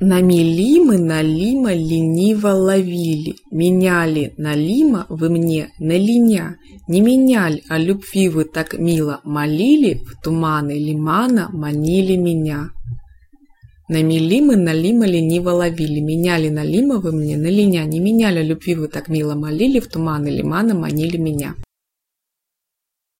Намели мы налима лениво ловили, Меняли налима а вы мне на линя. Не меняли, а любви вы так мило молили, В туманы лимана манили меня. Намели мы налима лениво ловили, Меняли налима вы мне на линя. Не меняли, а любви вы так мило молили, В туманы лимана манили меня.